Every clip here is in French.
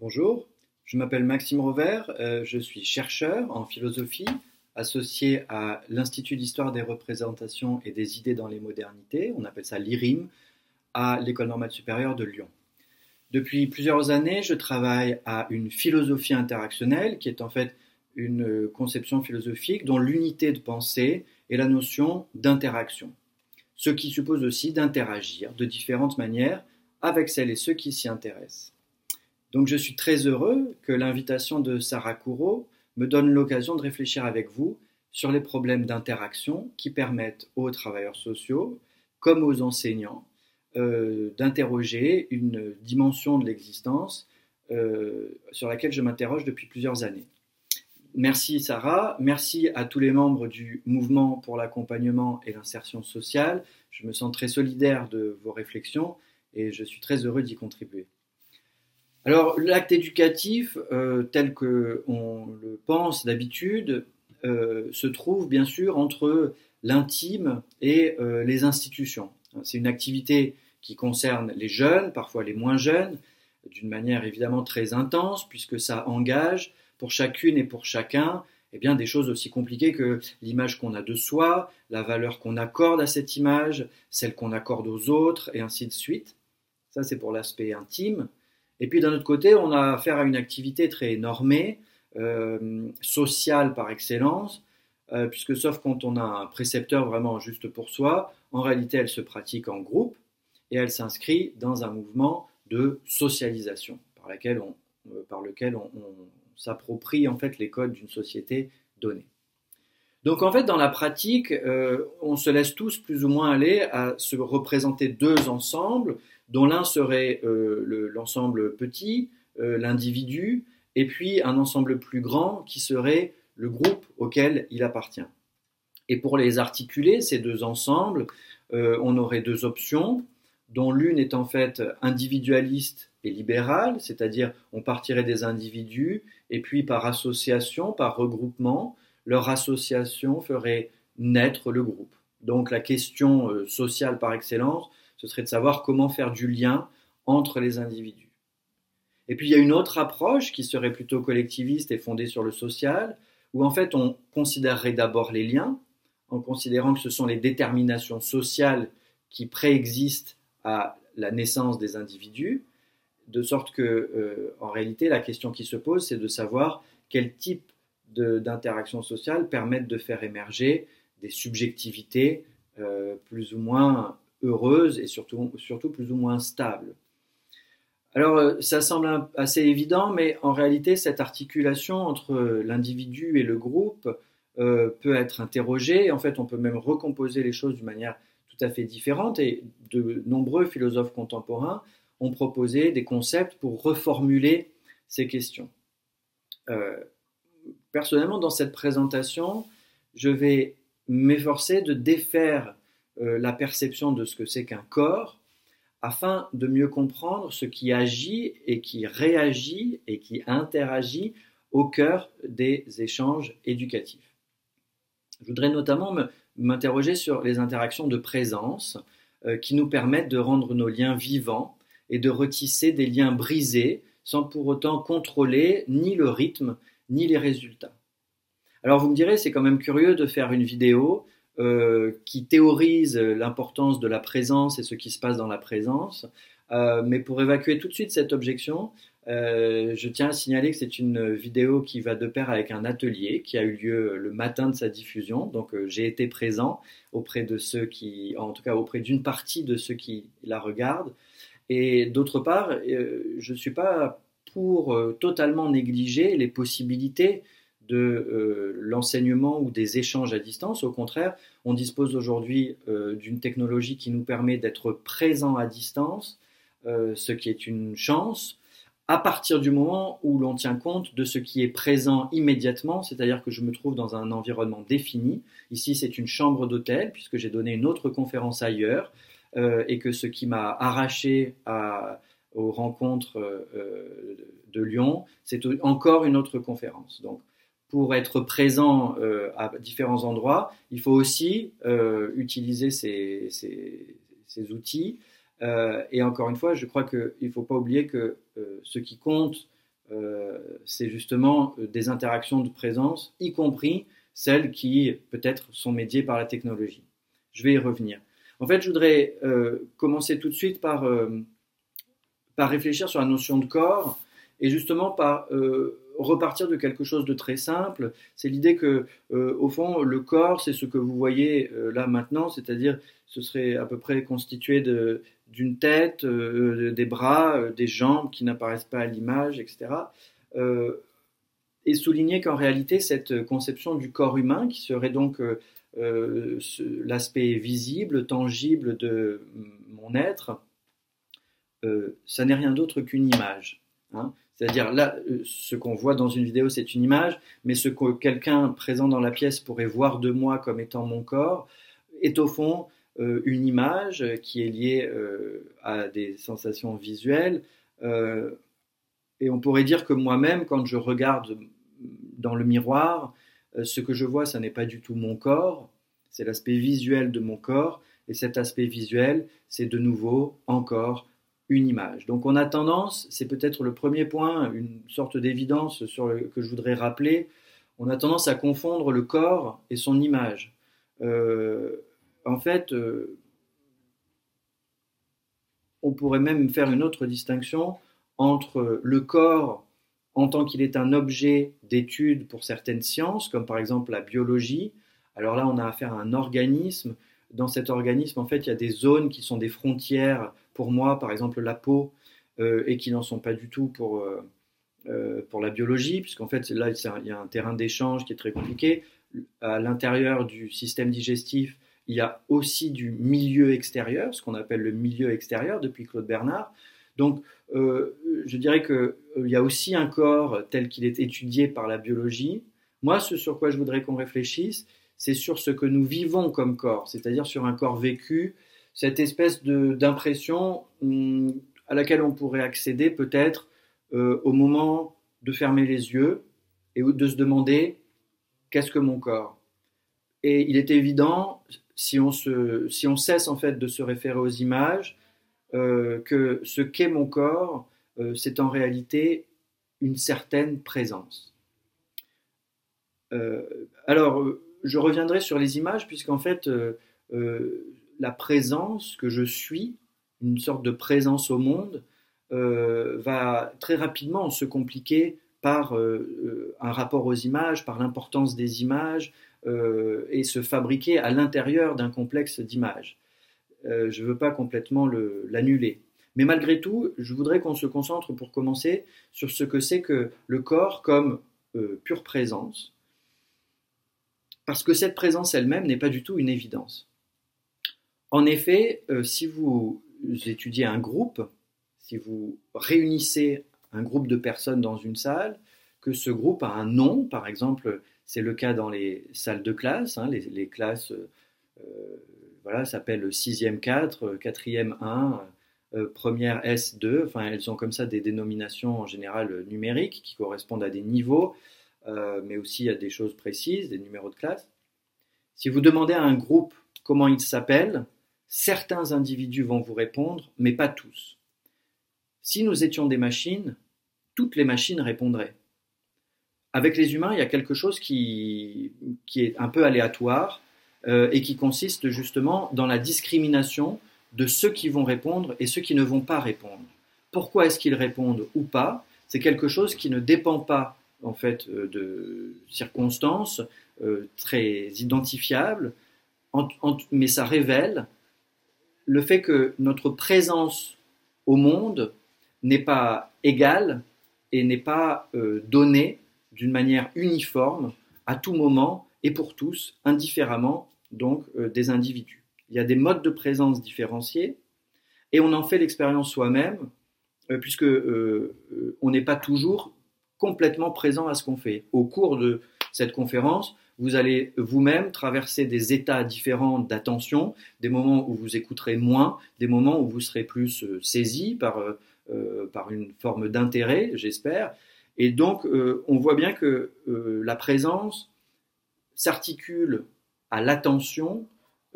Bonjour, je m'appelle Maxime Rover, euh, je suis chercheur en philosophie associé à l'Institut d'histoire des représentations et des idées dans les modernités, on appelle ça l'IRIM, à l'École normale supérieure de Lyon. Depuis plusieurs années, je travaille à une philosophie interactionnelle qui est en fait une conception philosophique dont l'unité de pensée est la notion d'interaction, ce qui suppose aussi d'interagir de différentes manières avec celles et ceux qui s'y intéressent. Donc je suis très heureux que l'invitation de Sarah Courreau me donne l'occasion de réfléchir avec vous sur les problèmes d'interaction qui permettent aux travailleurs sociaux comme aux enseignants euh, d'interroger une dimension de l'existence euh, sur laquelle je m'interroge depuis plusieurs années. Merci Sarah, merci à tous les membres du mouvement pour l'accompagnement et l'insertion sociale. Je me sens très solidaire de vos réflexions et je suis très heureux d'y contribuer. Alors, l'acte éducatif, euh, tel qu'on le pense d'habitude, euh, se trouve bien sûr entre l'intime et euh, les institutions. C'est une activité qui concerne les jeunes, parfois les moins jeunes, d'une manière évidemment très intense, puisque ça engage pour chacune et pour chacun eh bien, des choses aussi compliquées que l'image qu'on a de soi, la valeur qu'on accorde à cette image, celle qu'on accorde aux autres, et ainsi de suite. Ça, c'est pour l'aspect intime. Et puis d'un autre côté, on a affaire à une activité très normée, euh, sociale par excellence, euh, puisque sauf quand on a un précepteur vraiment juste pour soi, en réalité elle se pratique en groupe et elle s'inscrit dans un mouvement de socialisation par, euh, lequel on, s'approprie en fait les codes d'une société donnée. Donc en fait, dans la pratique, on se laisse tous plus ou moins aller à se représenter deux ensembles dont l'un serait euh, l'ensemble petit, euh, l'individu, et puis un ensemble plus grand qui serait le groupe auquel il appartient. Et pour les articuler, ces deux ensembles, euh, on aurait deux options, dont l'une est en fait individualiste et libérale, c'est-à-dire on partirait des individus, et puis par association, par regroupement, leur association ferait naître le groupe. Donc la question sociale par excellence ce serait de savoir comment faire du lien entre les individus. Et puis il y a une autre approche qui serait plutôt collectiviste et fondée sur le social, où en fait on considérerait d'abord les liens, en considérant que ce sont les déterminations sociales qui préexistent à la naissance des individus, de sorte que euh, en réalité la question qui se pose c'est de savoir quel type d'interaction sociale permettent de faire émerger des subjectivités euh, plus ou moins heureuse et surtout, surtout plus ou moins stable. Alors euh, ça semble assez évident, mais en réalité cette articulation entre l'individu et le groupe euh, peut être interrogée. En fait, on peut même recomposer les choses d'une manière tout à fait différente et de nombreux philosophes contemporains ont proposé des concepts pour reformuler ces questions. Euh, personnellement, dans cette présentation, je vais m'efforcer de défaire la perception de ce que c'est qu'un corps, afin de mieux comprendre ce qui agit et qui réagit et qui interagit au cœur des échanges éducatifs. Je voudrais notamment m'interroger sur les interactions de présence euh, qui nous permettent de rendre nos liens vivants et de retisser des liens brisés sans pour autant contrôler ni le rythme ni les résultats. Alors vous me direz, c'est quand même curieux de faire une vidéo euh, qui théorise l'importance de la présence et ce qui se passe dans la présence. Euh, mais pour évacuer tout de suite cette objection, euh, je tiens à signaler que c'est une vidéo qui va de pair avec un atelier qui a eu lieu le matin de sa diffusion. Donc j'ai été présent auprès de ceux qui, en tout cas auprès d'une partie de ceux qui la regardent. Et d'autre part, je ne suis pas pour totalement négliger les possibilités de euh, l'enseignement ou des échanges à distance. Au contraire, on dispose aujourd'hui euh, d'une technologie qui nous permet d'être présent à distance, euh, ce qui est une chance, à partir du moment où l'on tient compte de ce qui est présent immédiatement, c'est-à-dire que je me trouve dans un environnement défini. Ici, c'est une chambre d'hôtel, puisque j'ai donné une autre conférence ailleurs, et que ce qui m'a arraché aux rencontres de Lyon, c'est encore une autre conférence. Donc, pour être présent euh, à différents endroits, il faut aussi euh, utiliser ces, outils. Euh, et encore une fois, je crois qu'il ne faut pas oublier que ce qui compte c'est justement des interactions de présence, y compris celles qui peut-être sont médiées par la technologie. Je vais y revenir. En fait, je voudrais commencer tout de suite par réfléchir sur la notion de corps et justement par repartir de quelque chose de très simple. C'est l'idée que, euh, au fond, le corps, c'est ce que vous voyez euh, là maintenant, c'est-à-dire ce serait à peu près constitué d'une tête, euh, des bras, des jambes qui n'apparaissent pas à l'image, etc. et souligner qu'en réalité, cette conception du corps humain, qui serait donc l'aspect visible, tangible de mon être, ça n'est rien d'autre qu'une image. Hein. C'est-à-dire là, euh, ce qu'on voit dans une vidéo, c'est une image, mais ce que quelqu'un présent dans la pièce pourrait voir de moi comme étant mon corps est au fond euh, une image qui est liée euh, à des sensations visuelles. et on pourrait dire que moi-même, quand je regarde dans le miroir, ce que je vois, ça n'est pas du tout mon corps, c'est l'aspect visuel de mon corps, et cet aspect visuel, c'est de nouveau encore image. Donc on a tendance, c'est peut-être le premier point, une sorte d'évidence que je voudrais rappeler, on a tendance à confondre le corps et son image. Euh, en fait, euh, on pourrait même faire une autre distinction entre le corps en tant qu'il est un objet d'étude pour certaines sciences, comme par exemple la biologie. Alors là, on a affaire à un organisme. Dans cet organisme, en fait, il y a des zones qui sont des frontières pour moi, par exemple la peau, euh, et qui n'en sont pas du tout pour, euh, euh, pour la biologie, puisqu'en fait là il y a un terrain d'échange qui est très compliqué. À l'intérieur du système digestif, il y a aussi du milieu extérieur, ce qu'on appelle le milieu extérieur depuis Claude Bernard. Donc, je dirais qu'il y a aussi un corps tel qu'il est étudié par la biologie. Moi, ce sur quoi je voudrais qu'on réfléchisse, c'est sur ce que nous vivons comme corps, c'est-à-dire sur un corps vécu cette espèce d'impression hum, à laquelle on pourrait accéder peut-être euh, au moment de fermer les yeux et de se demander qu'est-ce que mon corps? Et il est évident, si on, se, si on cesse en fait de se référer aux images, euh, que ce qu'est mon corps, euh, c'est en réalité une certaine présence. alors, je reviendrai sur les images, puisqu'en fait, la présence que je suis, une sorte de présence au monde, euh, va très rapidement se compliquer par euh, euh, un rapport aux images, par l'importance des images, et se fabriquer à l'intérieur d'un complexe d'images. je ne veux pas complètement l'annuler. Mais malgré tout, je voudrais qu'on se concentre pour commencer sur ce que c'est que le corps comme pure présence, parce que cette présence elle-même n'est pas du tout une évidence. En effet, euh, si vous étudiez un groupe, si vous réunissez un groupe de personnes dans une salle, que ce groupe a un nom, par exemple, c'est le cas dans les salles de classe, hein, les, classes euh, voilà, s'appellent 6e 4, 4e 1, première S2, enfin elles ont comme ça des dénominations en général numériques qui correspondent à des niveaux, euh, mais aussi à des choses précises, des numéros de classe. Si vous demandez à un groupe comment il s'appelle, Certains individus vont vous répondre, mais pas tous. Si nous étions des machines, toutes les machines répondraient. Avec les humains, il y a quelque chose qui, est un peu aléatoire euh, et qui consiste justement dans la discrimination de ceux qui vont répondre et ceux qui ne vont pas répondre. Pourquoi est-ce qu'ils répondent ou pas? C'est quelque chose qui ne dépend pas en fait euh, de circonstances euh, très identifiables, mais ça révèle le fait que notre présence au monde n'est pas égale et n'est pas euh, donnée d'une manière uniforme à tout moment et pour tous, indifféremment donc euh, des individus. Il y a des modes de présence différenciés et on en fait l'expérience soi-même euh, puisque on n'est pas toujours complètement présent à ce qu'on fait. Au cours de cette conférence, vous allez vous-même traverser des états différents d'attention, des moments où vous écouterez moins, des moments où vous serez plus euh, saisi par, euh, euh, par une forme d'intérêt, j'espère. Et donc, on voit bien que la présence s'articule à l'attention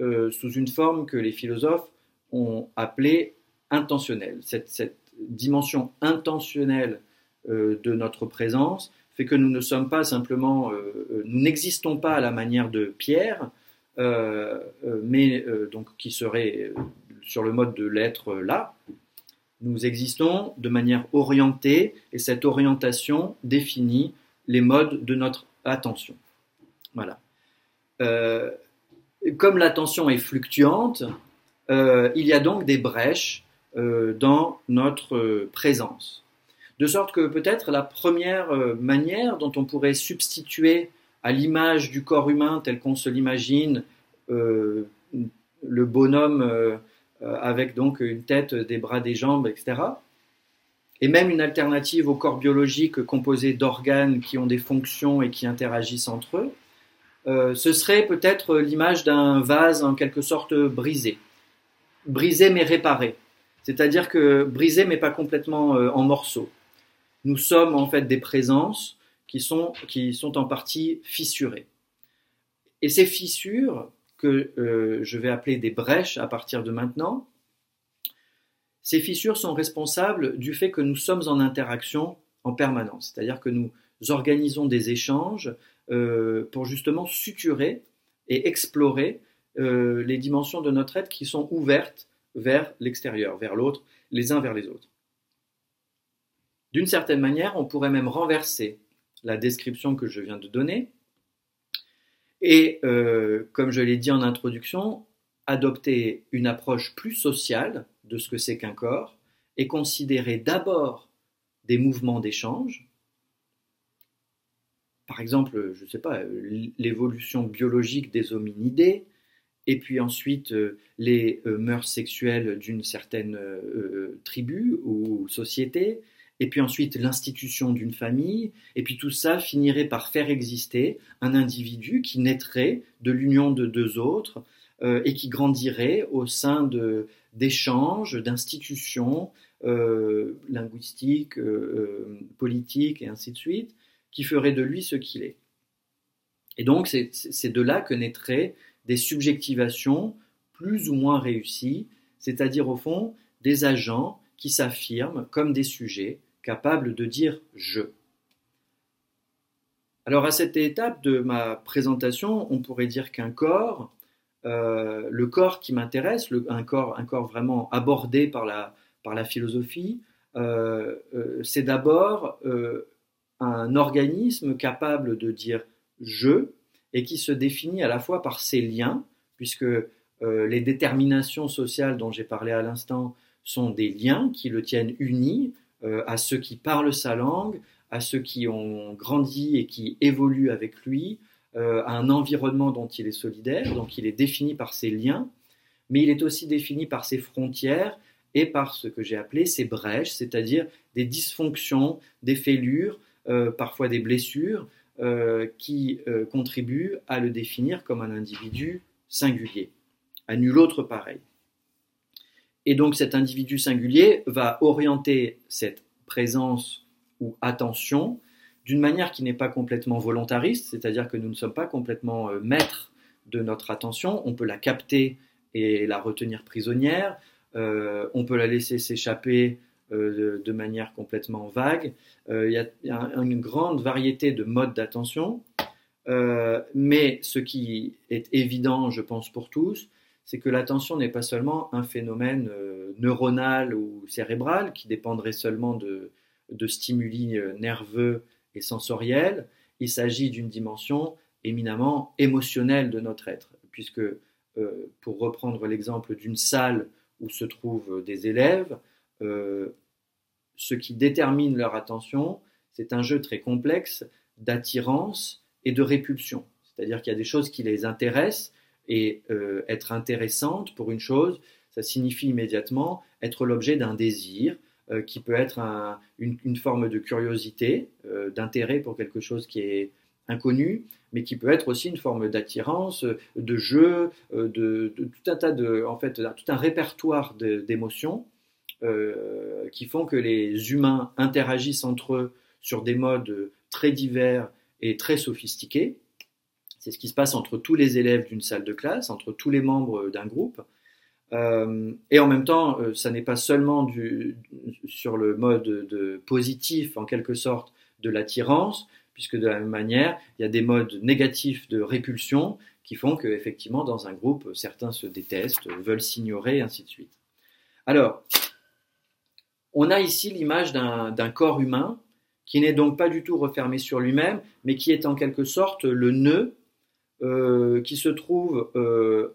sous une forme que les philosophes ont appelée intentionnelle. Cette, cette dimension intentionnelle de notre présence fait que nous ne sommes pas simplement, nous n'existons pas à la manière de Pierre, mais donc qui serait sur le mode de l'être là. Nous existons de manière orientée et cette orientation définit les modes de notre attention. Voilà. Euh, comme l'attention est fluctuante, euh, il y a donc des brèches euh, dans notre présence. De sorte que peut-être la première manière dont on pourrait substituer à l'image du corps humain tel qu'on se l'imagine, le bonhomme avec donc une tête, des bras, des jambes, etc., et même une alternative au corps biologique composé d'organes qui ont des fonctions et qui interagissent entre eux, euh, ce serait peut-être l'image d'un vase en quelque sorte brisé. Brisé mais réparé. C'est-à-dire que brisé mais pas complètement euh, en morceaux. Nous sommes en fait des présences qui sont, en partie fissurées. Et ces fissures, que euh, je vais appeler des brèches à partir de maintenant, ces fissures sont responsables du fait que nous sommes en interaction en permanence, c'est-à-dire que nous organisons des échanges euh, pour justement suturer et explorer euh, les dimensions de notre être qui sont ouvertes vers l'extérieur, vers l'autre, les uns vers les autres. D'une certaine manière, on pourrait même renverser la description que je viens de donner et, euh, comme je l'ai dit en introduction, adopter une approche plus sociale de ce que c'est qu'un corps et considérer d'abord des mouvements d'échange, par exemple, je ne sais pas, l'évolution biologique des hominidés, et puis ensuite euh, les euh, mœurs sexuelles d'une certaine tribu ou société, et puis ensuite l'institution d'une famille, et puis tout ça finirait par faire exister un individu qui naîtrait de l'union de deux autres et qui grandirait au sein de, d'échanges, d'institutions euh, linguistiques, euh, euh, politiques et ainsi de suite, qui ferait de lui ce qu'il est. Et donc c'est de là que naîtraient des subjectivations plus ou moins réussies, c'est-à-dire au fond des agents qui s'affirment comme des sujets capables de dire je. Alors à cette étape de ma présentation, on pourrait dire qu'un corps, euh, le corps qui m'intéresse, un corps, vraiment abordé par la, par la philosophie, euh, euh, c'est d'abord un organisme capable de dire je et qui se définit à la fois par ses liens, puisque les déterminations sociales dont j'ai parlé à l'instant sont des liens qui le tiennent uni à ceux qui parlent sa langue, à ceux qui ont grandi et qui évoluent avec lui, euh, à un environnement dont il est solidaire, donc il est défini par ses liens, mais il est aussi défini par ses frontières et par ce que j'ai appelé ses brèches, c'est-à-dire des dysfonctions, des fêlures, euh, parfois des blessures, euh, qui contribuent à le définir comme un individu singulier, à nul autre pareil. Et donc cet individu singulier va orienter cette présence ou attention d'une manière qui n'est pas complètement volontariste, c'est-à-dire que nous ne sommes pas complètement euh, maîtres de notre attention, on peut la capter et la retenir prisonnière, euh, on peut la laisser s'échapper euh, de, manière complètement vague. Il y, a une grande variété de modes d'attention, mais ce qui est évident, je pense, pour tous, c'est que l'attention n'est pas seulement un phénomène neuronal ou cérébral qui dépendrait seulement de, stimuli nerveux et sensorielle, il s'agit d'une dimension éminemment émotionnelle de notre être, puisque, euh, pour reprendre l'exemple d'une salle où se trouvent des élèves, euh, ce qui détermine leur attention, c'est un jeu très complexe d'attirance et de répulsion. C'est-à-dire qu'il y a des choses qui les intéressent, et euh, être intéressante pour une chose, ça signifie immédiatement être l'objet d'un désir, euh, qui peut être une, forme de curiosité, euh, d'intérêt pour quelque chose qui est inconnu, mais qui peut être aussi une forme d'attirance, de jeu, de, tout un tas de, en fait, tout un répertoire d'émotions qui font que les humains interagissent entre eux sur des modes très divers et très sophistiqués. C'est ce qui se passe entre tous les élèves d'une salle de classe, entre tous les membres d'un groupe. et en même temps, ça n'est pas seulement sur le mode de positif, en quelque sorte, de l'attirance, puisque de la même manière, il y a des modes négatifs de répulsion qui font qu'effectivement, dans un groupe, certains se détestent, veulent s'ignorer, ainsi de suite. Alors, on a ici l'image d'un corps humain qui n'est donc pas du tout refermé sur lui-même, mais qui est en quelque sorte le nœud euh, qui se trouve euh,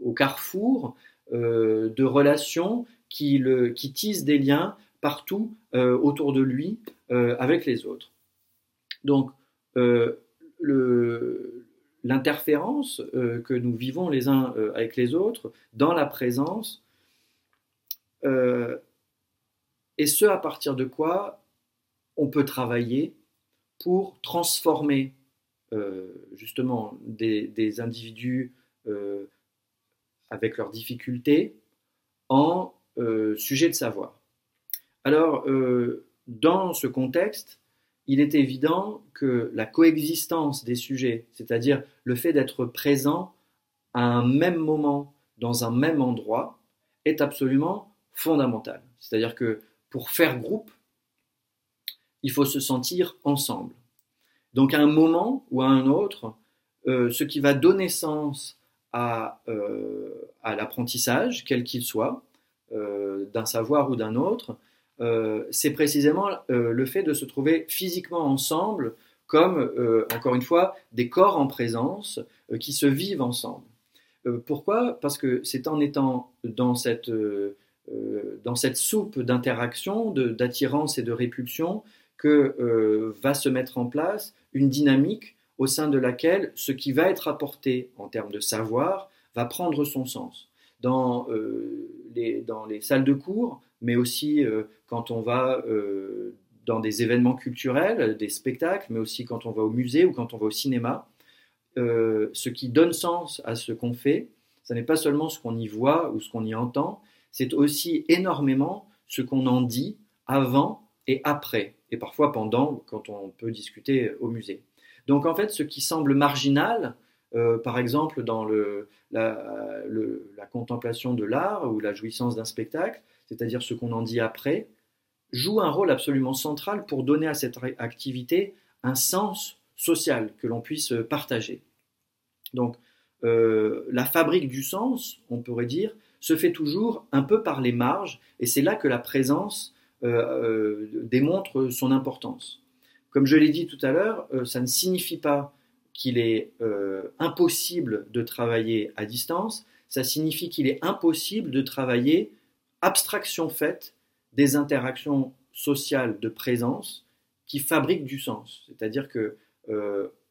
au carrefour euh, de relations qui, le, tissent des liens partout autour de lui avec les autres. Donc, l'interférence que nous vivons les uns avec les autres dans la présence et ce à partir de quoi on peut travailler pour transformer euh, justement des, individus euh, avec leurs difficultés en euh, sujet de savoir. Alors, dans ce contexte, il est évident que la coexistence des sujets, c'est-à-dire le fait d'être présent à un même moment dans un même endroit, est absolument fondamental. C'est-à-dire que pour faire groupe, il faut se sentir ensemble. Donc à un moment ou à un autre, euh, ce qui va donner sens à, euh, l'apprentissage, quel qu'il soit, euh, d'un savoir ou d'un autre, c'est précisément le fait de se trouver physiquement ensemble comme, encore une fois, des corps en présence qui se vivent ensemble. pourquoi? Parce que c'est en étant dans cette dans cette soupe d'interaction, d'attirance et de répulsion, que va se mettre en place une dynamique au sein de laquelle ce qui va être apporté en termes de savoir va prendre son sens. Dans, euh, les, dans les salles de cours, mais aussi quand on va dans des événements culturels, des spectacles, mais aussi quand on va au musée ou quand on va au cinéma, ce qui donne sens à ce qu'on fait, ce n'est pas seulement ce qu'on y voit ou ce qu'on y entend, c'est aussi énormément ce qu'on en dit avant et après, et parfois pendant, quand on peut discuter au musée. Donc en fait, ce qui semble marginal, euh, par exemple dans la, contemplation de l'art ou la jouissance d'un spectacle, c'est-à-dire ce qu'on en dit après, joue un rôle absolument central pour donner à cette activité un sens social que l'on puisse partager. Donc euh, la fabrique du sens, on pourrait dire, se fait toujours un peu par les marges, et c'est là que la présence euh, euh, démontre son importance. Comme je l'ai dit tout à l'heure, euh, ça ne signifie pas qu'il est impossible de travailler à distance, ça signifie qu'il est impossible de travailler abstraction faite des interactions sociales de présence qui fabriquent du sens. C'est-à-dire que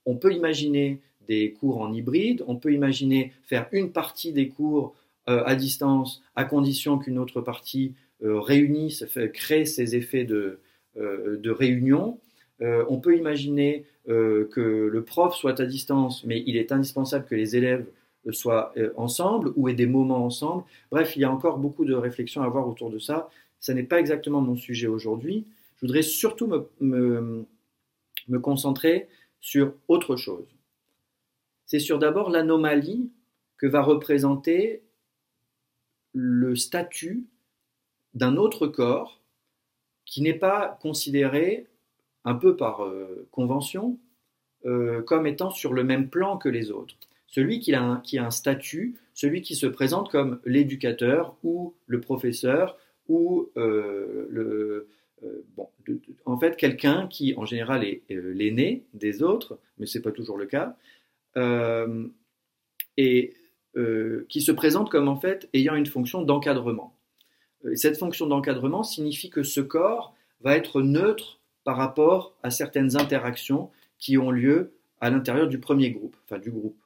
on peut imaginer des cours en hybride, on peut imaginer faire une partie des cours à distance, à condition qu'une autre partie euh, réunisse, crée ces effets de, euh, réunion. on peut imaginer que le prof soit à distance, mais il est indispensable que les élèves soient ensemble ou aient des moments ensemble. Bref, il y a encore beaucoup de réflexions à avoir autour de ça. Ce n'est pas exactement mon sujet aujourd'hui. Je voudrais surtout me concentrer sur autre chose. C'est sur d'abord l'anomalie que va représenter le statut d'un autre corps qui n'est pas considéré, un peu par euh, convention, euh, comme étant sur le même plan que les autres. Celui qui a, un, a statut, celui qui se présente comme l'éducateur ou le professeur ou euh, en fait quelqu'un qui en général est, l'aîné des autres, mais ce n'est pas toujours le cas. et qui se présente comme en fait ayant une fonction d'encadrement. Euh, cette fonction d'encadrement signifie que ce corps va être neutre par rapport à certaines interactions qui ont lieu à l'intérieur du premier groupe, enfin du groupe.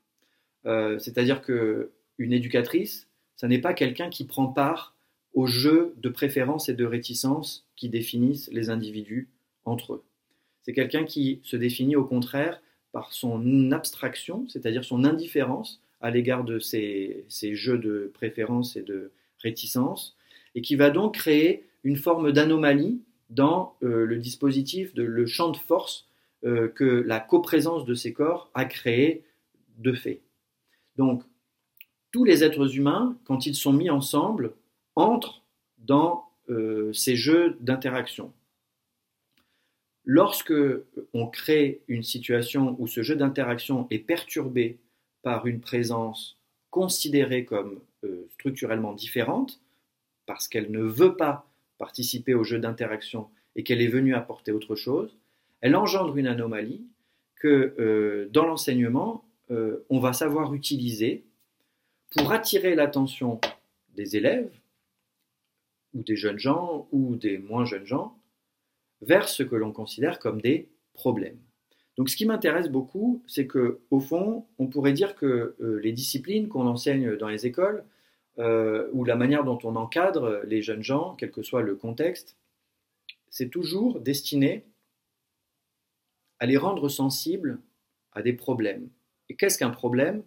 Euh, c'est-à-dire que une éducatrice, ça n'est pas quelqu'un qui prend part au jeu de préférence et de réticence qui définissent les individus entre eux. C'est quelqu'un qui se définit au contraire par son abstraction, c'est-à-dire son indifférence à l'égard de ces, jeux de préférence et de réticence, et qui va donc créer une forme d'anomalie dans euh, le dispositif, de, le champ de force euh, que la coprésence de ces corps a créé de fait. Donc, tous les êtres humains, quand ils sont mis ensemble, entrent dans euh, ces jeux d'interaction. Lorsque on crée une situation où ce jeu d'interaction est perturbé par une présence considérée comme structurellement différente, parce qu'elle ne veut pas participer au jeu d'interaction et qu'elle est venue apporter autre chose, elle engendre une anomalie que euh, dans l'enseignement, euh, on va savoir utiliser pour attirer l'attention des élèves, ou des jeunes gens, ou des moins jeunes gens, vers ce que l'on considère comme des problèmes. Donc ce qui m'intéresse beaucoup, c'est que au fond, on pourrait dire que euh, les disciplines qu'on enseigne dans les écoles, ou la manière dont on encadre les jeunes gens, quel que soit le contexte, c'est toujours destiné à les rendre sensibles à des problèmes. Et qu'est-ce qu'un problème?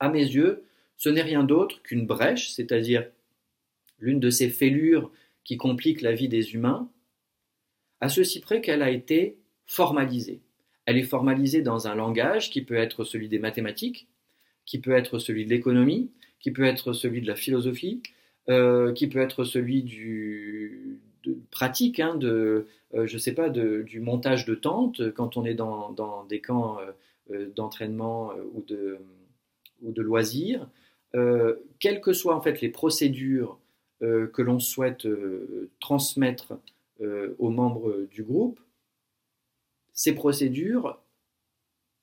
À mes yeux, ce n'est rien d'autre qu'une brèche, c'est-à-dire l'une de ces fêlures qui compliquent la vie des humains, à ceci près qu'elle a été formalisée. Elle est formalisée dans un langage qui peut être celui des mathématiques, qui peut être celui de l'économie, qui peut être celui de la philosophie, euh, qui peut être celui du, pratique, hein, de, euh, je sais pas, du montage de tentes quand on est dans, des camps euh, euh, d'entraînement ou de, ou de loisirs. quelles que soient en fait les procédures que l'on souhaite transmettre aux membres du groupe, ces procédures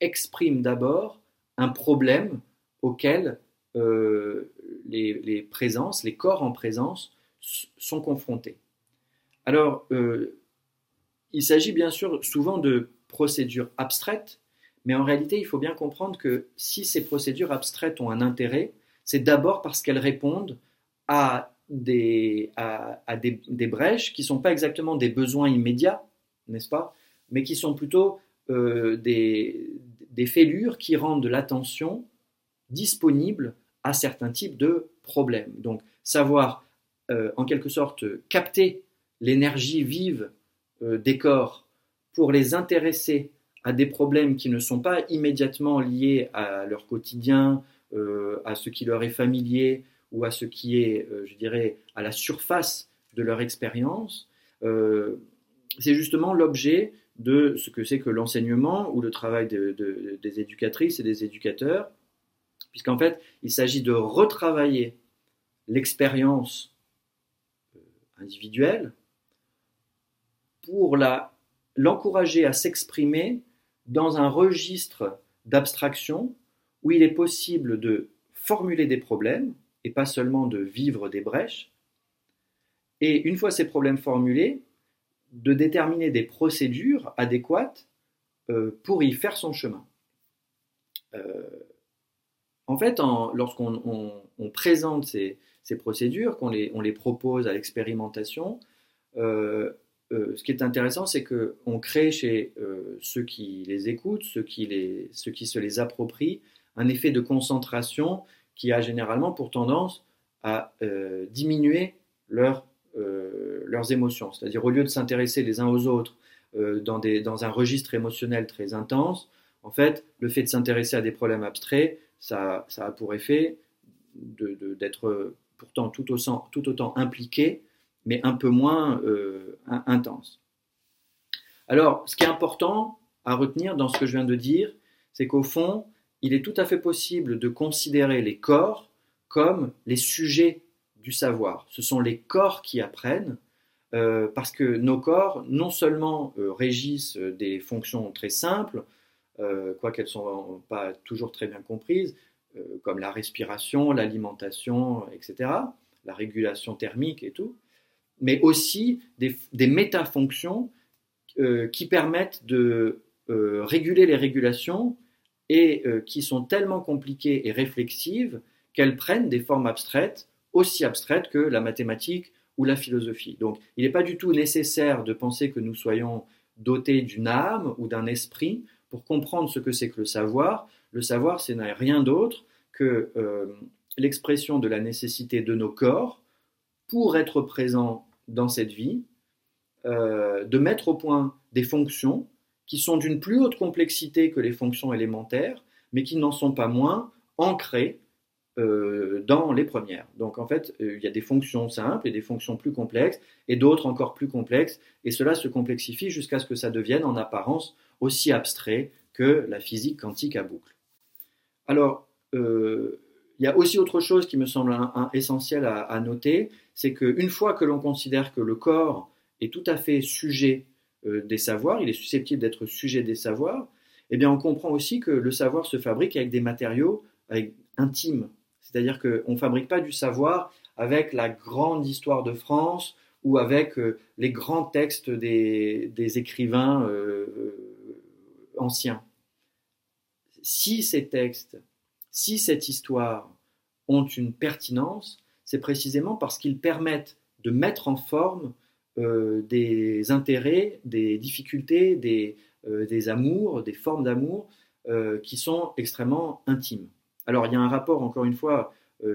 expriment d'abord un problème auquel les, les, présences, les corps en présence sont confrontés. Alors, euh, il s'agit bien sûr souvent de procédures abstraites, mais en réalité, il faut bien comprendre que si ces procédures abstraites ont un intérêt, c'est d'abord parce qu'elles répondent à des, brèches qui ne sont pas exactement des besoins immédiats, n'est-ce pas, mais qui sont plutôt euh, des, fêlures qui rendent l'attention disponible à certains types de problèmes. Donc, savoir euh, en quelque sorte capter l'énergie vive euh, des corps pour les intéresser à des problèmes qui ne sont pas immédiatement liés à leur quotidien, euh, à ce qui leur est familier ou à ce qui est, je dirais, à la surface de leur expérience, c'est justement l'objet de ce que c'est que l'enseignement ou le travail des éducatrices et des éducateurs, puisqu'en fait, il s'agit de retravailler l'expérience individuelle, pour l'encourager à s'exprimer dans un registre d'abstraction où il est possible de formuler des problèmes et pas seulement de vivre des brèches. Et une fois ces problèmes formulés, de déterminer des procédures adéquates euh, pour y faire son chemin. Euh, en fait, lorsqu'on présente ces, procédures, qu'on les, propose à l'expérimentation, euh, euh, ce qui est intéressant, c'est qu'on crée chez euh, ceux qui les écoutent, ceux qui, se les approprient, un effet de concentration qui a généralement pour tendance à diminuer leurs émotions. C'est-à-dire au lieu de s'intéresser les uns aux autres dans un registre émotionnel très intense, en fait, le fait de s'intéresser à des problèmes abstraits, ça, a pour effet d'être pourtant tout autant, tout autant impliqué mais un peu moins euh, intense. Alors, ce qui est important à retenir dans ce que je viens de dire, c'est qu'au fond, il est tout à fait possible de considérer les corps comme les sujets du savoir. Ce sont les corps qui apprennent, euh, parce que nos corps, non seulement euh, régissent des fonctions très simples, quoiqu'elles ne sont pas toujours très bien comprises, comme la respiration, l'alimentation, etc., la régulation thermique et tout, mais aussi des, des métafonctions euh, qui permettent de euh, réguler les régulations et euh, qui sont tellement compliquées et réflexives qu'elles prennent des formes abstraites, aussi abstraites que la mathématique ou la philosophie. Donc il n'est pas du tout nécessaire de penser que nous soyons dotés d'une âme ou d'un esprit pour comprendre ce que c'est que le savoir. Le savoir, ce n'est rien d'autre que l'expression de la nécessité de nos corps pour être présent dans cette vie, euh, de mettre au point des fonctions qui sont d'une plus haute complexité que les fonctions élémentaires, mais qui n'en sont pas moins ancrées dans les premières. Donc en fait, il y a des fonctions simples et des fonctions plus complexes et d'autres encore plus complexes, et cela se complexifie jusqu'à ce que ça devienne en apparence aussi abstrait que la physique quantique à boucle. Alors, il y a aussi autre chose qui me semble essentiel à, noter, c'est qu'une fois que l'on considère que le corps est tout à fait sujet euh, des savoirs, il est susceptible d'être sujet des savoirs, eh bien on comprend aussi que le savoir se fabrique avec des matériaux intimes. C'est-à-dire qu'on ne fabrique pas du savoir avec la grande histoire de France ou avec euh, les grands textes des, écrivains euh, anciens. Si ces textes, si cette histoire ont une pertinence, c'est précisément parce qu'ils permettent de mettre en forme euh, des intérêts, des difficultés, des, euh, amours, des formes d'amour euh, qui sont extrêmement intimes. Alors il y a un rapport, encore une fois,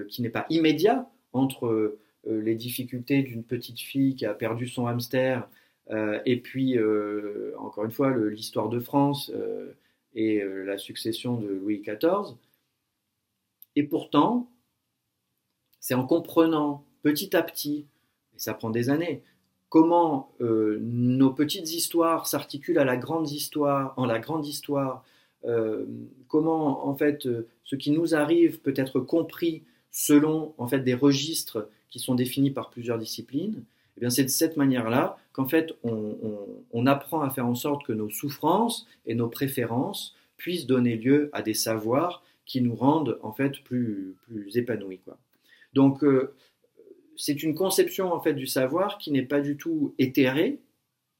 qui n'est pas immédiat entre les difficultés d'une petite fille qui a perdu son hamster et puis, encore une fois, l'histoire de France et la succession de Louis XIV. Et pourtant, c'est en comprenant petit à petit, et ça prend des années, comment euh, nos petites histoires s'articulent à la grande histoire, en la grande histoire, euh, comment en fait euh, ce qui nous arrive peut être compris selon en fait des registres qui sont définis par plusieurs disciplines. Eh bien, c'est de cette manière-là qu'en fait on, apprend à faire en sorte que nos souffrances et nos préférences puissent donner lieu à des savoirs qui nous rendent en fait plus, plus épanouis. Donc c'est une conception en fait du savoir qui n'est pas du tout éthérée,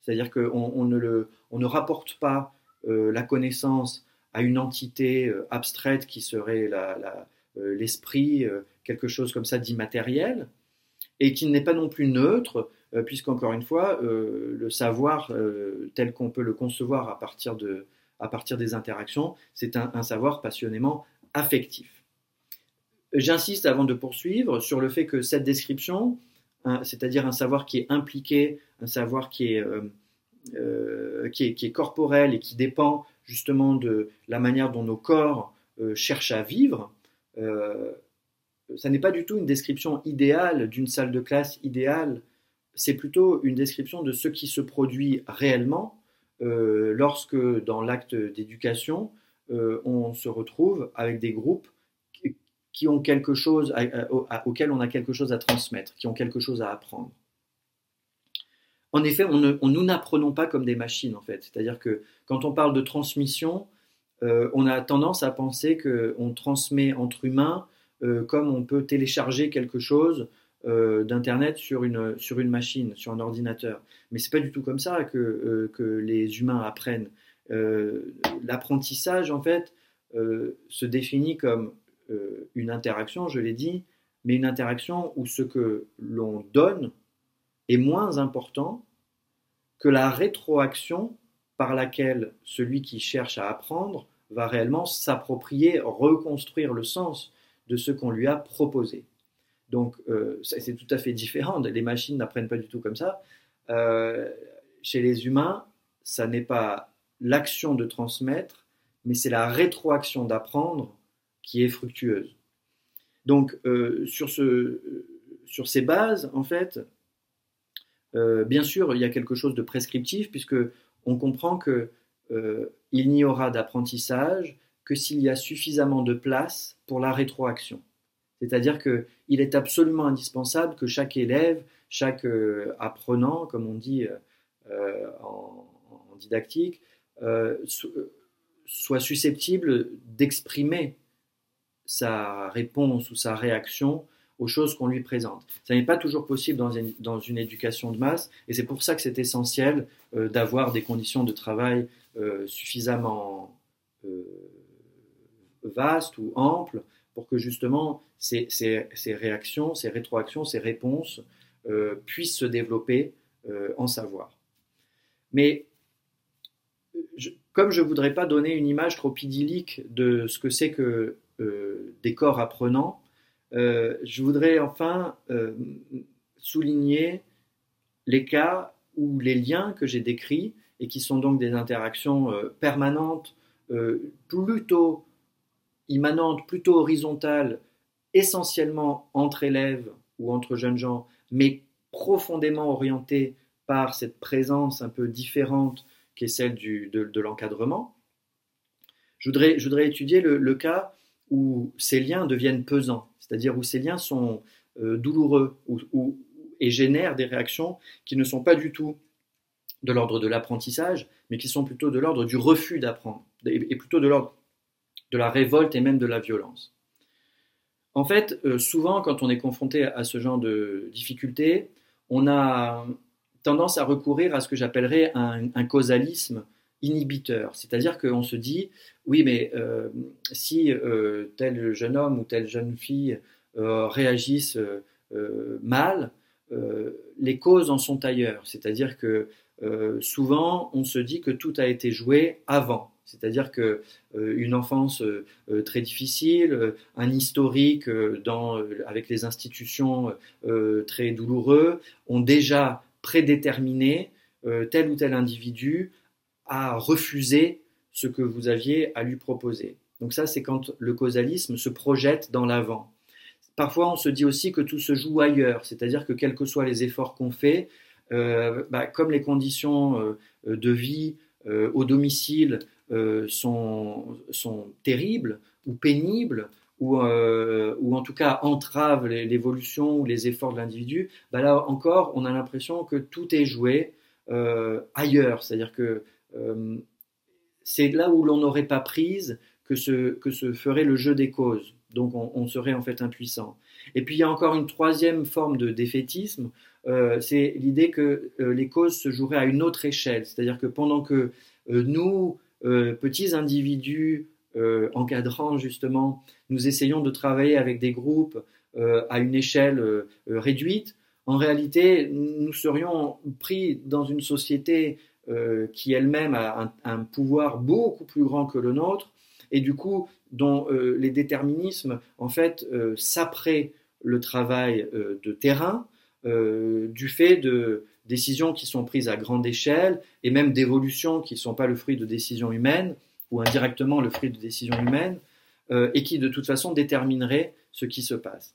c'est-à-dire qu'on on ne, ne rapporte pas euh, la connaissance à une entité euh, abstraite qui serait euh, l'esprit, quelque chose comme ça d'immatériel, et qui n'est pas non plus neutre, puisqu'encore une fois, le savoir tel qu'on peut le concevoir à partir, de, à partir des interactions, c'est un savoir passionnément affectif. J'insiste avant de poursuivre sur le fait que cette description, c'est-à-dire un savoir qui est impliqué, un savoir qui est, euh, euh, qui, est, qui est, corporel et qui dépend justement de la manière dont nos corps euh, cherchent à vivre, ça n'est pas du tout une description idéale d'une salle de classe idéale, c'est plutôt une description de ce qui se produit réellement lorsque dans l'acte d'éducation, on se retrouve avec des groupes qui ont quelque chose auquel on a quelque chose à transmettre, qui ont quelque chose à apprendre. En effet, on nous n'apprenons pas comme des machines, en fait. C'est-à-dire que quand on parle de transmission, euh, on a tendance à penser qu'on transmet entre humains euh, comme on peut télécharger quelque chose euh, d'Internet sur une, sur une machine, sur un ordinateur. Mais c'est pas du tout comme ça que, que les humains apprennent. L'apprentissage, en fait, se définit comme euh, une interaction, je l'ai dit, mais une interaction où ce que l'on donne est moins important que la rétroaction par laquelle celui qui cherche à apprendre va réellement s'approprier, reconstruire le sens de ce qu'on lui a proposé. Donc euh, c'est tout à fait différent, les machines n'apprennent pas du tout comme ça. Euh, chez les humains, ça n'est pas l'action de transmettre, mais c'est la rétroaction d'apprendre qui est fructueuse. Donc, euh, sur, ce, sur ces bases, en fait, bien sûr, il y a quelque chose de prescriptif, puisque on comprend que il n'y aura d'apprentissage que s'il y a suffisamment de place pour la rétroaction. C'est-à-dire qu'il est absolument indispensable que chaque élève, chaque apprenant, comme on dit en, en, didactique, soit susceptible d'exprimer sa réponse ou sa réaction aux choses qu'on lui présente. Ça n'est pas toujours possible dans une, dans une éducation de masse, et c'est pour ça que c'est essentiel euh, d'avoir des conditions de travail euh, suffisamment euh, vastes ou amples pour que justement ces, ces, réactions, ces rétroactions, ces réponses puissent se développer en savoir. Mais comme je ne voudrais pas donner une image trop idyllique de ce que c'est que euh, des corps apprenants, euh, je voudrais enfin euh, souligner les cas où les liens que j'ai décrits et qui sont donc des interactions permanentes, plutôt immanentes, plutôt horizontales essentiellement entre élèves ou entre jeunes gens, mais profondément orienté par cette présence un peu différente qui est celle de, l'encadrement. Je voudrais, je voudrais étudier le, cas où ces liens deviennent pesants, c'est-à-dire où ces liens sont euh, douloureux ou, et génèrent des réactions qui ne sont pas du tout de l'ordre de l'apprentissage, mais qui sont plutôt de l'ordre du refus d'apprendre, et plutôt de l'ordre de la révolte et même de la violence. En fait, euh, souvent, quand on est confronté à ce genre de difficultés, on a tendance à recourir à ce que j'appellerais un, causalisme inhibiteur. C'est-à-dire qu'on se dit, oui, mais euh, si euh, tel jeune homme ou telle jeune fille réagissent mal, les causes en sont ailleurs. C'est-à-dire que souvent, on se dit que tout a été joué avant. C'est-à-dire que euh, une enfance euh, euh, très difficile, un historique avec les institutions très douloureux ont déjà prédéterminé tel ou tel individu à refuser ce que vous aviez à lui proposer. Donc ça, c'est quand le causalisme se projette dans l'avant. Parfois, on se dit aussi que tout se joue ailleurs, c'est-à-dire que quels que soient les efforts qu'on fait, bah, comme les conditions de vie au domicile euh, sont, terribles ou pénibles, ou, euh, en tout cas entravent l'évolution ou les efforts de l'individu, bah là encore, on a l'impression que tout est joué euh, ailleurs. C'est-à-dire que c'est là où l'on n'aurait pas prise que se, que se ferait le jeu des causes. Donc on, serait en fait impuissant. Et puis il y a encore une troisième forme de défaitisme, c'est l'idée que les causes se joueraient à une autre échelle. C'est-à-dire que pendant que nous, euh, petits individus euh, encadrant justement, nous essayons de travailler avec des groupes euh, à une échelle réduite. En réalité, nous serions pris dans une société qui elle-même a un, pouvoir beaucoup plus grand que le nôtre et du coup dont les déterminismes en fait s'apprêtent le travail de terrain du fait de décisions qui sont prises à grande échelle et même d'évolutions qui ne sont pas le fruit de décisions humaines ou indirectement le fruit de décisions humaines euh, et qui de toute façon détermineraient ce qui se passe.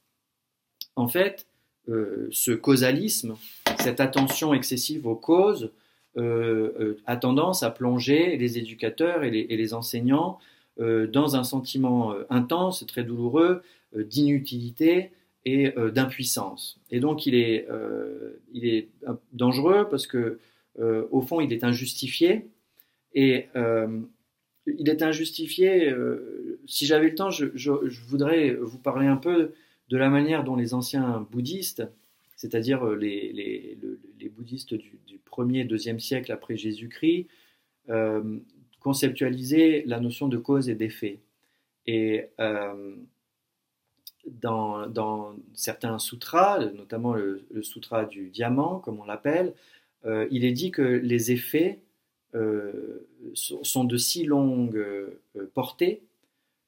En fait, euh, ce causalisme, cette attention excessive aux causes, euh, a tendance à plonger les éducateurs et les enseignants dans un sentiment intense, très douloureux, d'inutilité et euh, d'impuissance. Et donc il est, euh, il est dangereux parce que euh, au fond il est injustifié et il est injustifié. si j'avais le temps, je, voudrais vous parler un peu de la manière dont les anciens bouddhistes, c'est-à-dire les, les, les, bouddhistes du, du 1er, 2e siècle après Jésus-Christ, conceptualisaient la notion de cause et d'effet. Et dans, certains sutras, notamment le, sutra du diamant, comme on l'appelle, euh, il est dit que les effets euh, sont de si longue euh, portée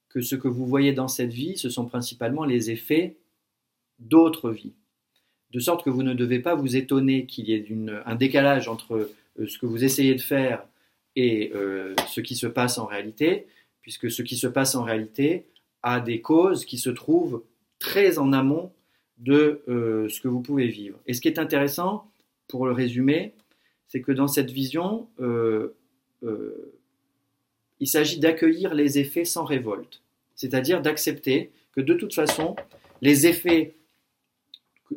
que ce que vous voyez dans cette vie, ce sont principalement les effets d'autres vies. De sorte que vous ne devez pas vous étonner qu'il y ait un décalage entre ce que vous essayez de faire et ce qui se passe en réalité, puisque ce qui se passe en réalité a des causes qui se trouvent très en amont de euh, ce que vous pouvez vivre. Et ce qui est intéressant, pour le résumer, c'est que dans cette vision, euh, euh, il s'agit d'accueillir les effets sans révolte, c'est-à-dire d'accepter que de toute façon, les effets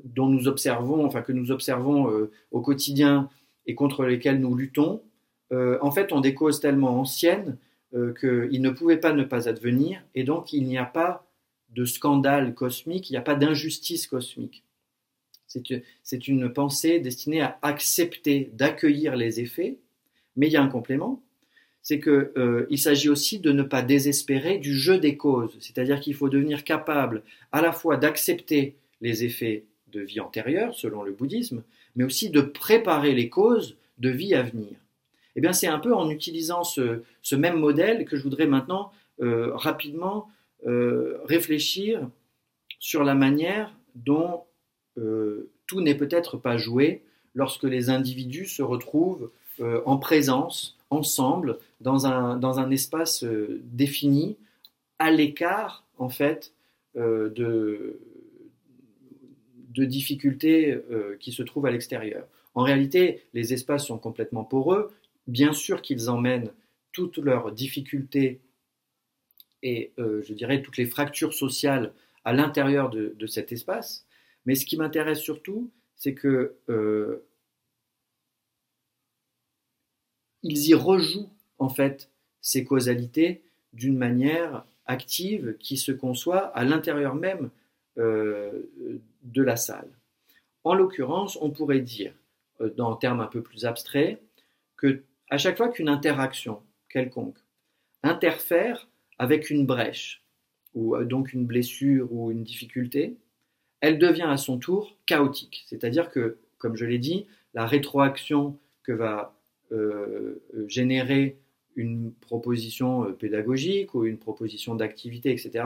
dont nous observons, enfin que nous observons au quotidien et contre lesquels nous luttons, en fait, ont des causes tellement anciennes qu'ils ne pouvaient pas ne pas advenir, et donc il n'y a pas de scandale cosmique, il n'y a pas d'injustice cosmique. C'est une pensée destinée à accepter, d'accueillir les effets, mais il y a un complément, c'est qu'il euh, s'agit aussi de ne pas désespérer du jeu des causes, c'est-à-dire qu'il faut devenir capable à la fois d'accepter les effets de vie antérieure, selon le bouddhisme, mais aussi de préparer les causes de vie à venir. Eh c'est un peu en utilisant ce, même modèle que je voudrais maintenant euh, rapidement euh, réfléchir sur la manière dont euh, tout n'est peut-être pas joué lorsque les individus se retrouvent en présence, ensemble, dans un, espace défini, à l'écart, en fait, de, de, difficultés qui se trouvent à l'extérieur. En réalité, les espaces sont complètement poreux. Bien sûr qu'ils emmènent toutes leurs difficultés et, je dirais, toutes les fractures sociales à l'intérieur de, cet espace. Mais ce qui m'intéresse surtout, c'est que ils y rejouent en fait ces causalités d'une manière active qui se conçoit à l'intérieur même euh, de la salle. En l'occurrence, on pourrait dire, euh, dans un terme un peu plus abstrait, que à chaque fois qu'une interaction quelconque interfère avec une brèche, ou euh, donc une blessure ou une difficulté, elle devient à son tour chaotique. C'est-à-dire que, comme je l'ai dit, la rétroaction que va euh, générer une proposition euh, pédagogique ou une proposition d'activité, etc.,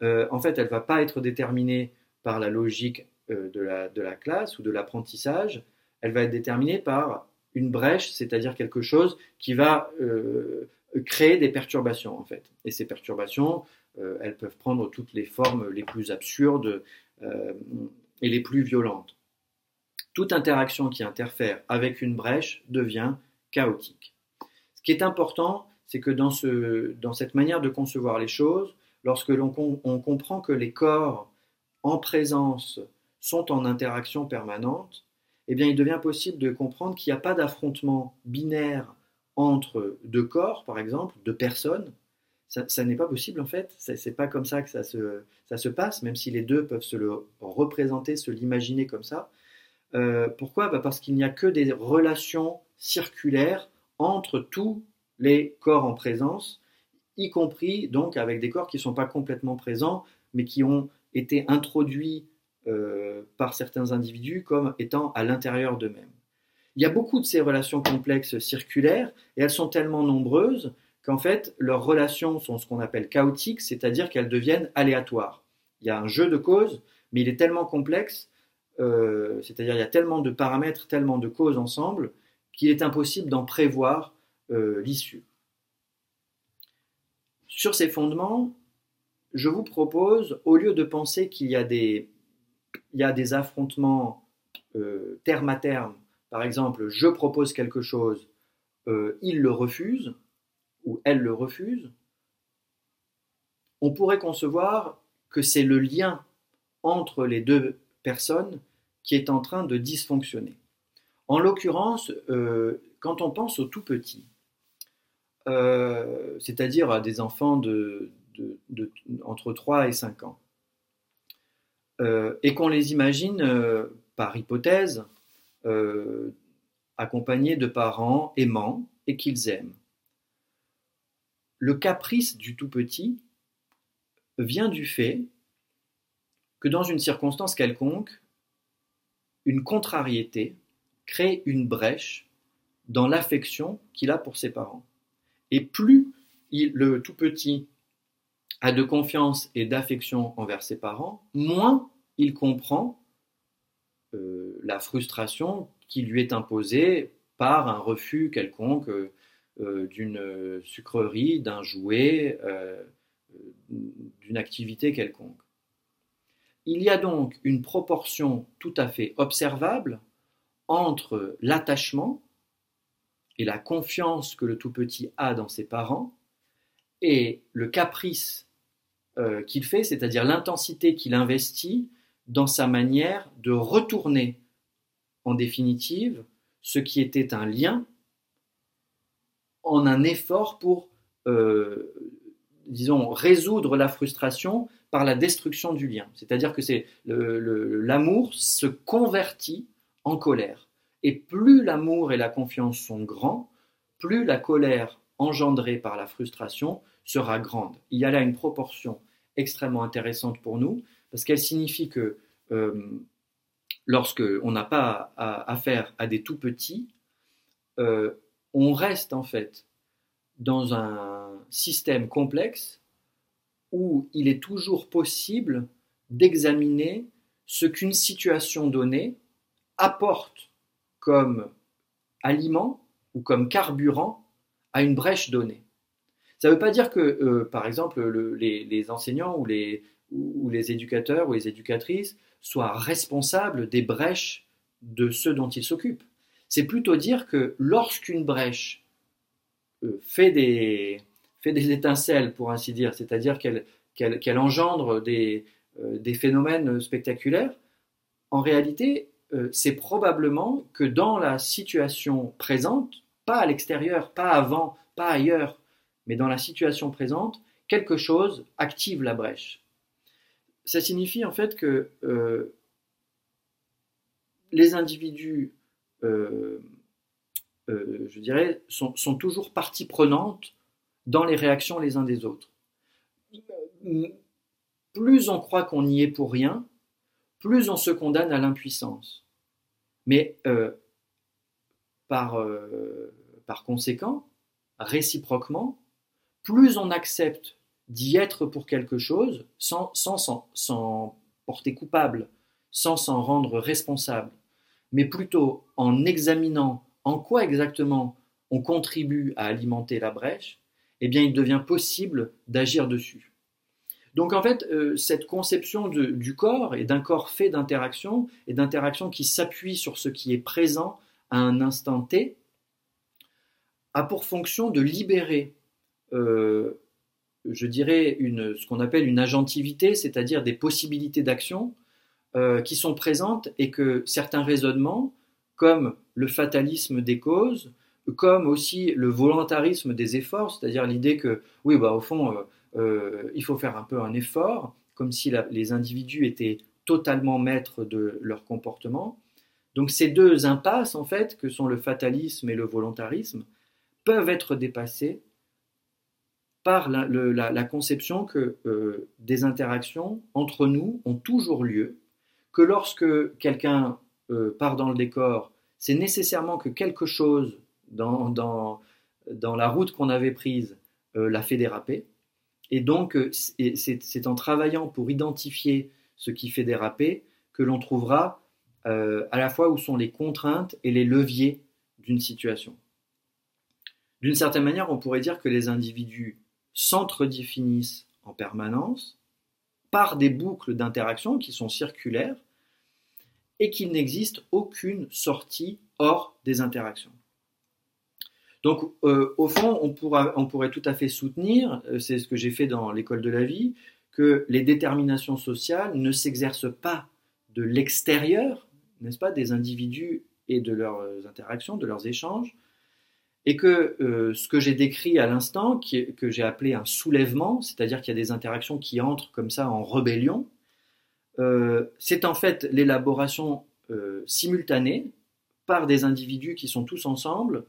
euh, en fait, elle ne va pas être déterminée par la logique de la classe ou de l'apprentissage, elle va être déterminée par une brèche, c'est-à-dire quelque chose qui va créer des perturbations, en fait. Et ces perturbations, elles peuvent prendre toutes les formes les plus absurdes et les plus violentes. Toute interaction qui interfère avec une brèche devient chaotique. Ce qui est important, c'est que dans, cette manière de concevoir les choses, lorsque l'on comprend que les corps en présence sont en interaction permanente, eh bien, il devient possible de comprendre qu'il n'y a pas d'affrontement binaire entre deux corps, par exemple, deux personnes. Ça, n'est pas possible en fait. C'est pas comme ça que ça se, ça se passe, même si les deux peuvent se le représenter, se l'imaginer comme ça. Euh, pourquoi? Bah, Parce qu'il n'y a que des relations circulaire entre tous les corps en présence, y compris donc avec des corps qui ne sont pas complètement présents, mais qui ont été introduits euh, par certains individus comme étant à l'intérieur d'eux-mêmes. Il y a beaucoup de ces relations complexes circulaires, et elles sont tellement nombreuses qu'en fait, leurs relations sont ce qu'on appelle chaotiques, c'est-à-dire qu'elles deviennent aléatoires. Il y a un jeu de causes, mais il est tellement complexe, euh, c'est-à-dire il y a tellement de paramètres, tellement de causes ensemble, qu'il est impossible d'en prévoir euh, l'issue. Sur ces fondements, je vous propose, au lieu de penser qu'il y a des, il y a des affrontements euh, terme à terme, par exemple, je propose quelque chose, euh, il le refuse, ou elle le refuse, on pourrait concevoir que c'est le lien entre les deux personnes qui est en train de dysfonctionner. En l'occurrence, euh, quand on pense aux tout petits, c'est-à-dire à des enfants entre 3 et 5 ans, et qu'on les imagine, par hypothèse, accompagnés de parents aimants et qu'ils aiment. Le caprice du tout petit vient du fait que dans une circonstance quelconque, une contrariété crée une brèche dans l'affection qu'il a pour ses parents. Et plus le tout petit a de confiance et d'affection envers ses parents, moins il comprend euh, la frustration qui lui est imposée par un refus quelconque euh, d'une sucrerie, d'un jouet, euh, d'une activité quelconque. Il y a donc une proportion tout à fait observable entre l'attachement et la confiance que le tout petit a dans ses parents et le caprice euh, qu'il fait, c'est-à-dire l'intensité qu'il investit dans sa manière de retourner en définitive ce qui était un lien en un effort pour, euh, disons, résoudre la frustration par la destruction du lien. C'est-à-dire que c'est l'amour se convertit en colère. Et plus l'amour et la confiance sont grands, plus la colère engendrée par la frustration sera grande. Il y a là une proportion extrêmement intéressante pour nous, parce qu'elle signifie que euh, lorsque on n'a pas affaire à, des tout petits, euh, on reste en fait dans un système complexe où il est toujours possible d'examiner ce qu'une situation donnée apporte comme aliment ou comme carburant à une brèche donnée. Ça ne veut pas dire que, euh, par exemple, les, enseignants ou les, éducateurs ou les éducatrices soient responsables des brèches de ceux dont ils s'occupent. C'est plutôt dire que lorsqu'une brèche euh, fait, des, étincelles, pour ainsi dire, c'est-à-dire qu'elle engendre des, euh, des, phénomènes spectaculaires, en réalité, c'est probablement que dans la situation présente, pas à l'extérieur, pas avant, pas ailleurs, mais dans la situation présente, quelque chose active la brèche. Ça signifie en fait que les individus, euh, euh, je dirais, sont, toujours partie prenante dans les réactions les uns des autres. Plus on croit qu'on y est pour rien, plus on se condamne à l'impuissance. Mais euh, par conséquent, réciproquement, plus on accepte d'y être pour quelque chose sans, sans porter coupable, sans s'en rendre responsable, mais plutôt en examinant en quoi exactement on contribue à alimenter la brèche, eh bien il devient possible d'agir dessus. Donc en fait, euh, cette conception du corps et d'un corps fait d'interaction et d'interaction qui s'appuie sur ce qui est présent à un instant T a pour fonction de libérer, euh, je dirais, une, ce qu'on appelle une agentivité, c'est-à-dire des possibilités d'action euh, qui sont présentes et que certains raisonnements, comme le fatalisme des causes, comme aussi le volontarisme des efforts, c'est-à-dire l'idée que, oui, bah, au fond, euh, il faut faire un peu un effort, comme si les individus étaient totalement maîtres de leur comportement. Donc ces deux impasses, en fait, que sont le fatalisme et le volontarisme, peuvent être dépassées par la, conception que des interactions entre nous ont toujours lieu que lorsque quelqu'un euh, part dans le décor, c'est nécessairement que quelque chose dans, dans, dans la route qu'on avait prise euh, l'a fait déraper. Et donc, euh, c'est en travaillant pour identifier ce qui fait déraper que l'on trouvera à la fois où sont les contraintes et les leviers d'une situation. D'une certaine manière, on pourrait dire que les individus s'entre-définissent en permanence, par des boucles d'interaction qui sont circulaires et qu'il n'existe aucune sortie hors des interactions. Donc, euh, au fond, on, pourra, on, pourrait tout à fait soutenir, euh, c'est ce que j'ai fait dans l'école de la vie, que les déterminations sociales ne s'exercent pas de l'extérieur, n'est-ce pas, des individus et de leurs interactions, de leurs échanges, et que euh, ce que j'ai décrit à l'instant, que j'ai appelé un soulèvement, c'est-à-dire qu'il y a des interactions qui entrent comme ça en rébellion, euh, c'est en fait l'élaboration euh, simultanée par des individus qui sont tous ensemble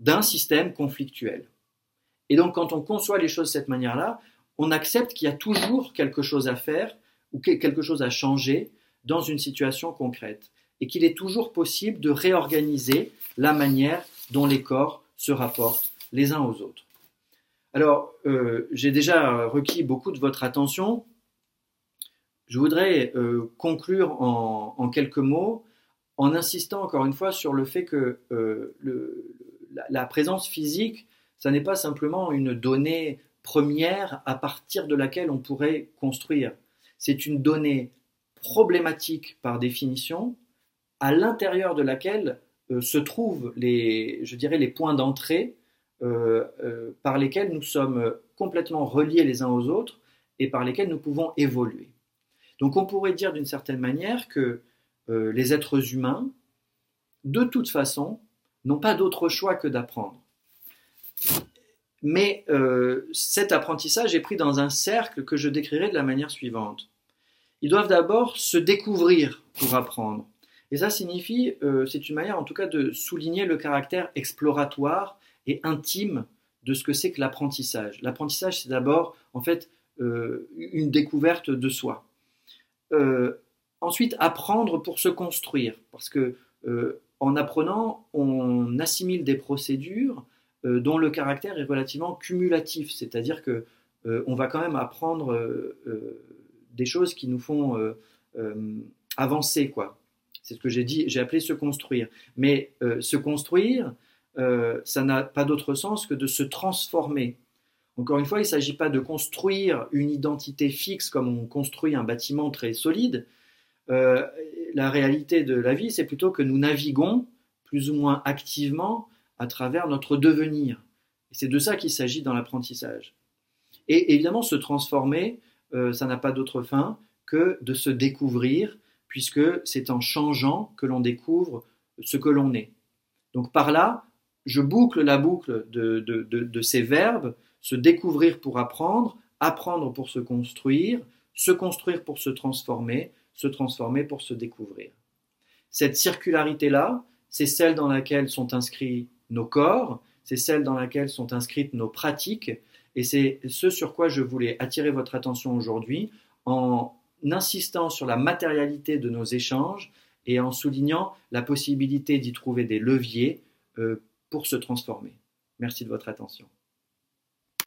d'un système conflictuel. Et donc quand on conçoit les choses de cette manière-là, on accepte qu'il y a toujours quelque chose à faire ou quelque chose à changer dans une situation concrète et qu'il est toujours possible de réorganiser la manière dont les corps se rapportent les uns aux autres. Alors, euh, j'ai déjà requis beaucoup de votre attention. Je voudrais euh, conclure en, quelques mots en insistant encore une fois sur le fait que euh, la, présence physique, ça n'est pas simplement une donnée première à partir de laquelle on pourrait construire. C'est une donnée problématique par définition, à l'intérieur de laquelle se trouvent les, je dirais, les points d'entrée euh, euh, par lesquels nous sommes complètement reliés les uns aux autres et par lesquels nous pouvons évoluer. Donc on pourrait dire d'une certaine manière que les êtres humains, de toute façon, n'ont pas d'autre choix que d'apprendre. Mais cet apprentissage est pris dans un cercle que je décrirai de la manière suivante. Ils doivent d'abord se découvrir pour apprendre. Et ça signifie, euh, c'est une manière en tout cas de souligner le caractère exploratoire et intime de ce que c'est que l'apprentissage. L'apprentissage, c'est d'abord en fait euh, une découverte de soi. Euh, ensuite, apprendre pour se construire, parce que en apprenant, on assimile des procédures dont le caractère est relativement cumulatif, c'est-à-dire que on va quand même apprendre des choses qui nous font avancer, quoi. C'est ce que j'ai dit, j'ai appelé se construire. Mais euh, se construire, euh, ça n'a pas d'autre sens que de se transformer Encore une fois, il ne s'agit pas de construire une identité fixe comme on construit un bâtiment très solide. Euh, la réalité de la vie, c'est plutôt que nous naviguons plus ou moins activement à travers notre devenir. Et c'est de ça qu'il s'agit dans l'apprentissage. Et évidemment, se transformer, ça n'a pas d'autre fin que de se découvrir, puisque c'est en changeant que l'on découvre ce que l'on est. Donc par là, je boucle la boucle de, ces verbes, se découvrir pour apprendre, apprendre pour se construire, se construire pour se transformer, se transformer pour se découvrir. Cette circularité-là, c'est celle dans laquelle sont inscrits nos corps, c'est celle dans laquelle sont inscrites nos pratiques, et c'est ce sur quoi je voulais attirer votre attention aujourd'hui en insistant sur la matérialité de nos échanges et en soulignant la possibilité d'y trouver des leviers euh, pour se transformer. Merci de votre attention.